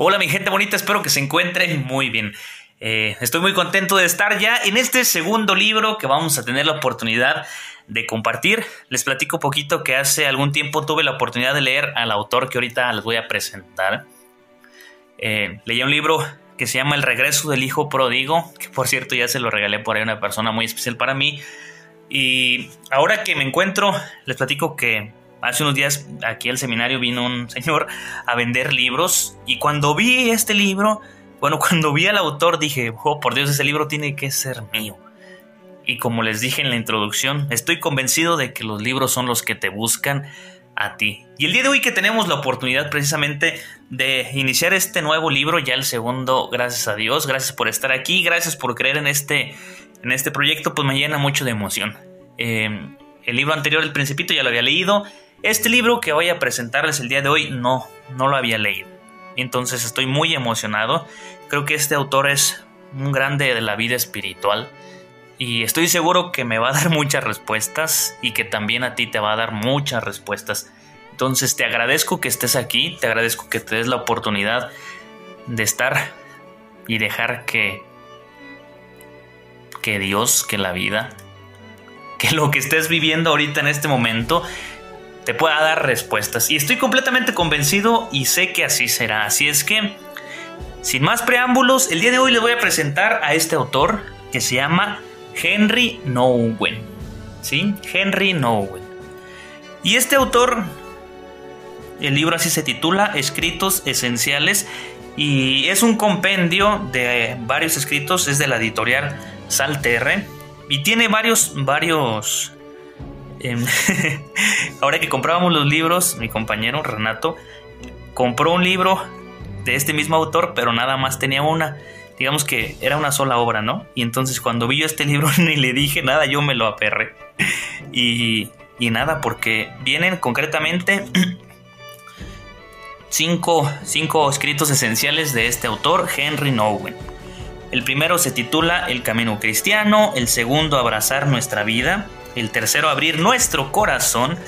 Hola mi gente bonita, espero que se encuentren muy bien. Eh, estoy muy contento de estar ya en este segundo libro que vamos a tener la oportunidad de compartir. Les platico un poquito que hace algún tiempo tuve la oportunidad de leer al autor que ahorita les voy a presentar. Eh, leí un libro que se llama El regreso del hijo pródigo, que por cierto ya se lo regalé por ahí a una persona muy especial para mí. Y ahora que me encuentro, les platico que hace unos días aquí al seminario vino un señor a vender libros y cuando vi este libro, bueno, cuando vi al autor dije, oh, por Dios, ese libro tiene que ser mío. Y como les dije en la introducción, estoy convencido de que los libros son los que te buscan a ti. Y el día de hoy que tenemos la oportunidad precisamente de iniciar este nuevo libro, ya el segundo, gracias a Dios, gracias por estar aquí, gracias por creer en este, en este proyecto, pues me llena mucho de emoción. Eh, el libro anterior, El Principito, ya lo había leído, este libro que voy a presentarles el día de hoy no, no lo había leído. Entonces estoy muy emocionado. Creo que este autor es un grande de la vida espiritual. Y estoy seguro que me va a dar muchas respuestas y que también a ti te va a dar muchas respuestas. Entonces te agradezco que estés aquí, te agradezco que te des la oportunidad de estar y dejar que que Dios, que la vida, que lo que estés viviendo ahorita en este momento te pueda dar respuestas. Y estoy completamente convencido y sé que así será. Así es que, sin más preámbulos, el día de hoy les voy a presentar a este autor que se llama Henry Nowen. ¿Sí? Henry Nowen. Y este autor, el libro así se titula, Escritos Esenciales, y es un compendio de varios escritos, es de la editorial Salterre, y tiene varios, varios Em, ahora que comprábamos los libros, mi compañero Renato compró un libro de este mismo autor, pero nada más tenía una. Digamos que era una sola obra, ¿no? Y entonces cuando vi yo este libro ni le dije nada, yo me lo aperré. Y, y nada, porque vienen concretamente cinco, cinco escritos esenciales de este autor, Henry Nowen. El primero se titula El Camino Cristiano, el segundo Abrazar nuestra vida, el tercero abrir nuestro corazón,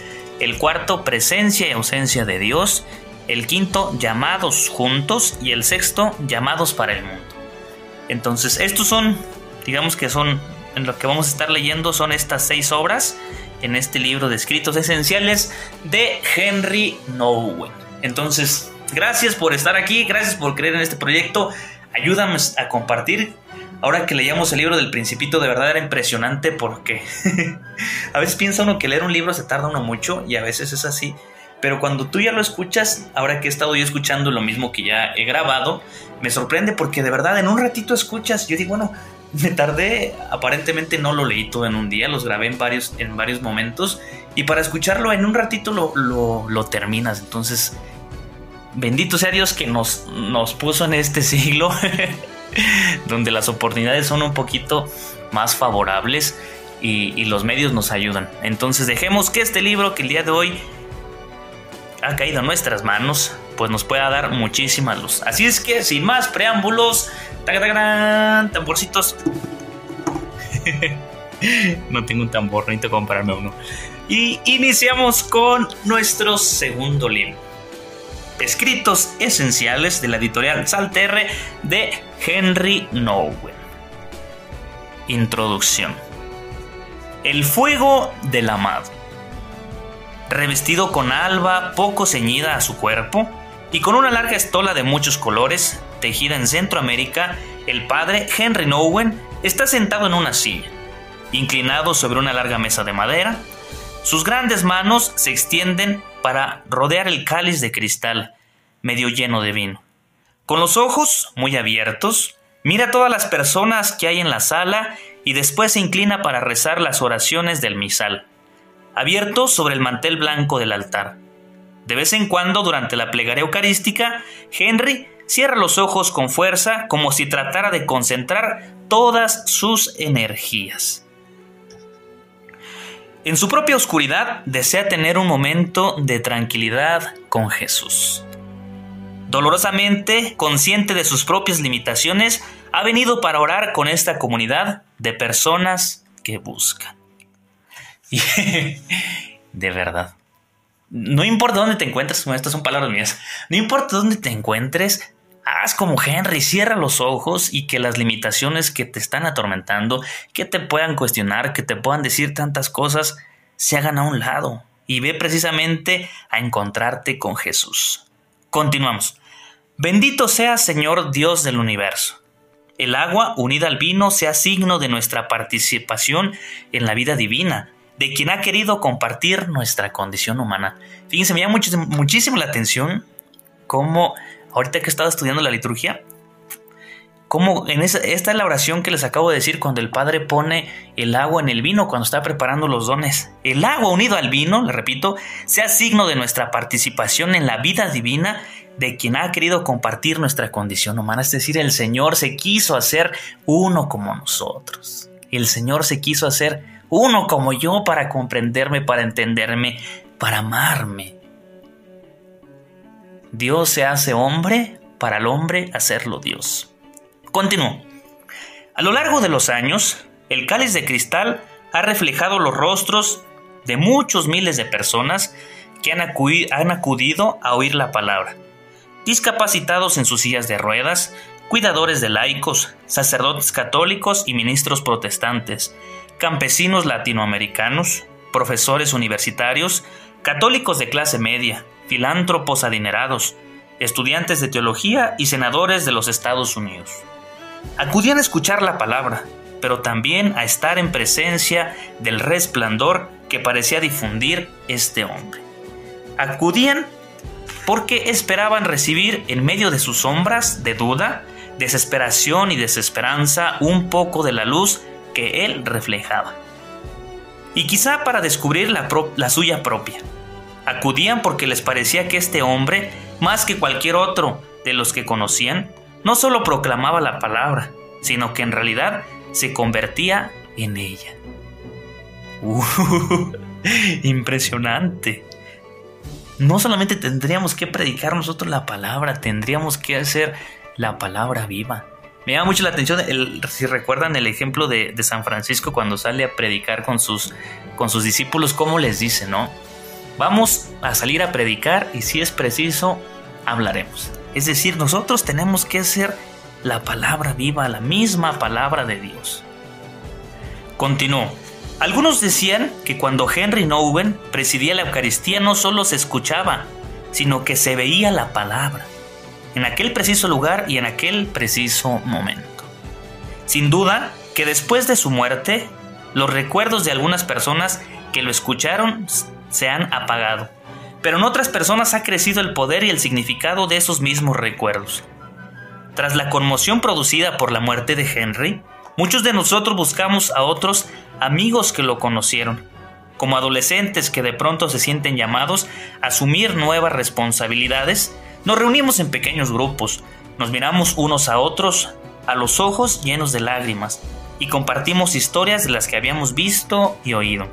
el cuarto presencia y ausencia de Dios, el quinto llamados juntos y el sexto llamados para el mundo. Entonces, estos son, digamos que son, en lo que vamos a estar leyendo son estas seis obras en este libro de escritos esenciales de Henry Nowen. Entonces, gracias por estar aquí, gracias por creer en este proyecto, ayúdame a compartir Ahora que leíamos el libro del Principito, de verdad era impresionante porque a veces piensa uno que leer un libro se tarda uno mucho y a veces es así. Pero cuando tú ya lo escuchas, ahora que he estado yo escuchando lo mismo que ya he grabado, me sorprende porque de verdad en un ratito escuchas, yo digo, bueno, me tardé, aparentemente no lo leí todo en un día, los grabé en varios, en varios momentos y para escucharlo en un ratito lo, lo terminas. Entonces, bendito sea Dios que nos, nos puso en este siglo donde las oportunidades son un poquito más favorables y, los medios nos ayudan. Entonces dejemos que este libro que el día de hoy ha caído en nuestras manos, pues nos pueda dar muchísima luz. Así es que sin más preámbulos, tamborcitos. no tengo un tambor, necesito comprarme uno. Y iniciamos con nuestro segundo libro. Escritos esenciales de la editorial Salterre de Henry Nowen. Introducción. El fuego del amado. Revestido con alba poco ceñida a su cuerpo y con una larga estola de muchos colores, tejida en Centroamérica, el padre Henry Nowen está sentado en una silla, inclinado sobre una larga mesa de madera. Sus grandes manos se extienden para rodear el cáliz de cristal, medio lleno de vino. Con los ojos muy abiertos, mira a todas las personas que hay en la sala y después se inclina para rezar las oraciones del misal, abierto sobre el mantel blanco del altar. De vez en cuando, durante la plegaria eucarística, Henry cierra los ojos con fuerza como si tratara de concentrar todas sus energías. En su propia oscuridad desea tener un momento de tranquilidad con Jesús. Dolorosamente, consciente de sus propias limitaciones, ha venido para orar con esta comunidad de personas que buscan. de verdad. No importa dónde te encuentres, estas son palabras mías, no importa dónde te encuentres, haz como Henry, cierra los ojos y que las limitaciones que te están atormentando, que te puedan cuestionar, que te puedan decir tantas cosas, se hagan a un lado y ve precisamente a encontrarte con Jesús. Continuamos. Bendito sea Señor Dios del universo. El agua unida al vino sea signo de nuestra participación en la vida divina, de quien ha querido compartir nuestra condición humana. Fíjense, me llama muchísimo, la atención cómo, ahorita que he estado estudiando la liturgia, cómo en esta es la oración que les acabo de decir cuando el Padre pone el agua en el vino, cuando está preparando los dones. El agua unido al vino, le repito, sea signo de nuestra participación en la vida divina de quien ha querido compartir nuestra condición humana. Es decir, el Señor se quiso hacer uno como nosotros. El Señor se quiso hacer uno como yo para comprenderme, para entenderme, para amarme. Dios se hace hombre para el hombre hacerlo Dios. Continúo. A lo largo de los años, el cáliz de cristal ha reflejado los rostros de muchos miles de personas que han, acudido a oír la palabra discapacitados en sus sillas de ruedas, cuidadores de laicos, sacerdotes católicos y ministros protestantes, campesinos latinoamericanos, profesores universitarios, católicos de clase media, filántropos adinerados, estudiantes de teología y senadores de los Estados Unidos. Acudían a escuchar la palabra, pero también a estar en presencia del resplandor que parecía difundir este hombre. Acudían porque esperaban recibir en medio de sus sombras de duda, desesperación y desesperanza un poco de la luz que él reflejaba. Y quizá para descubrir la, suya propia. Acudían porque les parecía que este hombre, más que cualquier otro de los que conocían, no solo proclamaba la palabra, sino que en realidad se convertía en ella. Uh, impresionante no solamente tendríamos que predicar nosotros la palabra, tendríamos que hacer la palabra viva. Me llama mucho la atención, si recuerdan el ejemplo de, San Francisco cuando sale a predicar con sus, con sus discípulos, ¿cómo les dice, no? Vamos a salir a predicar y si es preciso, hablaremos. Es decir, nosotros tenemos que hacer la palabra viva, la misma palabra de Dios. Continúo. Algunos decían que cuando Henry Nouwen presidía la Eucaristía no solo se escuchaba, sino que se veía la palabra, en aquel preciso lugar y en aquel preciso momento. Sin duda que después de su muerte, los recuerdos de algunas personas que lo escucharon se han apagado, pero en otras personas ha crecido el poder y el significado de esos mismos recuerdos. Tras la conmoción producida por la muerte de Henry, muchos de nosotros buscamos a otros amigos que lo conocieron, como adolescentes que de pronto se sienten llamados a asumir nuevas responsabilidades, nos reunimos en pequeños grupos, nos miramos unos a otros a los ojos llenos de lágrimas y compartimos historias de las que habíamos visto y oído.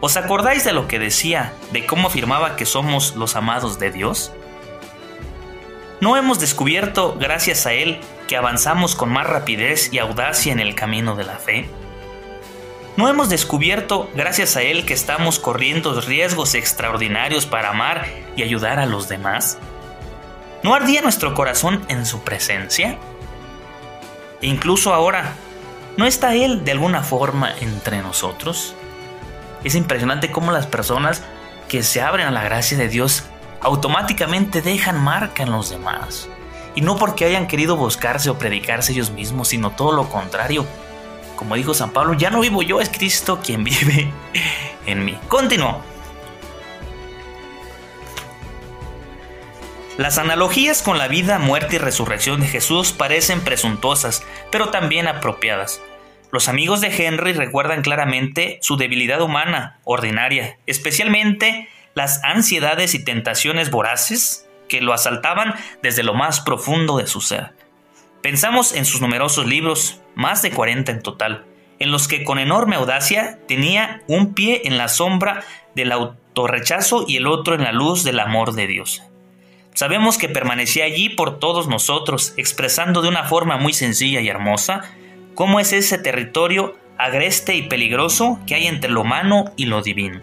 ¿Os acordáis de lo que decía, de cómo afirmaba que somos los amados de Dios? ¿No hemos descubierto, gracias a Él, que avanzamos con más rapidez y audacia en el camino de la fe? ¿No hemos descubierto, gracias a Él, que estamos corriendo riesgos extraordinarios para amar y ayudar a los demás? ¿No ardía nuestro corazón en su presencia? E incluso ahora, ¿no está Él de alguna forma entre nosotros? Es impresionante cómo las personas que se abren a la gracia de Dios automáticamente dejan marca en los demás. Y no porque hayan querido buscarse o predicarse ellos mismos, sino todo lo contrario, como dijo San Pablo, ya no vivo yo, es Cristo quien vive en mí. Continuó. Las analogías con la vida, muerte y resurrección de Jesús parecen presuntuosas, pero también apropiadas. Los amigos de Henry recuerdan claramente su debilidad humana, ordinaria, especialmente las ansiedades y tentaciones voraces que lo asaltaban desde lo más profundo de su ser. Pensamos en sus numerosos libros, más de 40 en total, en los que con enorme audacia tenía un pie en la sombra del autorrechazo y el otro en la luz del amor de Dios. Sabemos que permanecía allí por todos nosotros, expresando de una forma muy sencilla y hermosa cómo es ese territorio agreste y peligroso que hay entre lo humano y lo divino.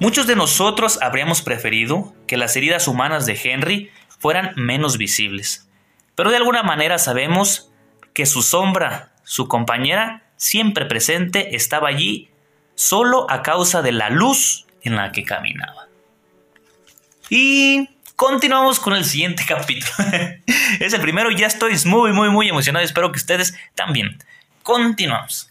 Muchos de nosotros habríamos preferido que las heridas humanas de Henry fueran menos visibles, pero de alguna manera sabemos que su sombra, su compañera, siempre presente, estaba allí solo a causa de la luz en la que caminaba. Y continuamos con el siguiente capítulo. es el primero, ya estoy muy, muy, muy emocionado. Espero que ustedes también. Continuamos.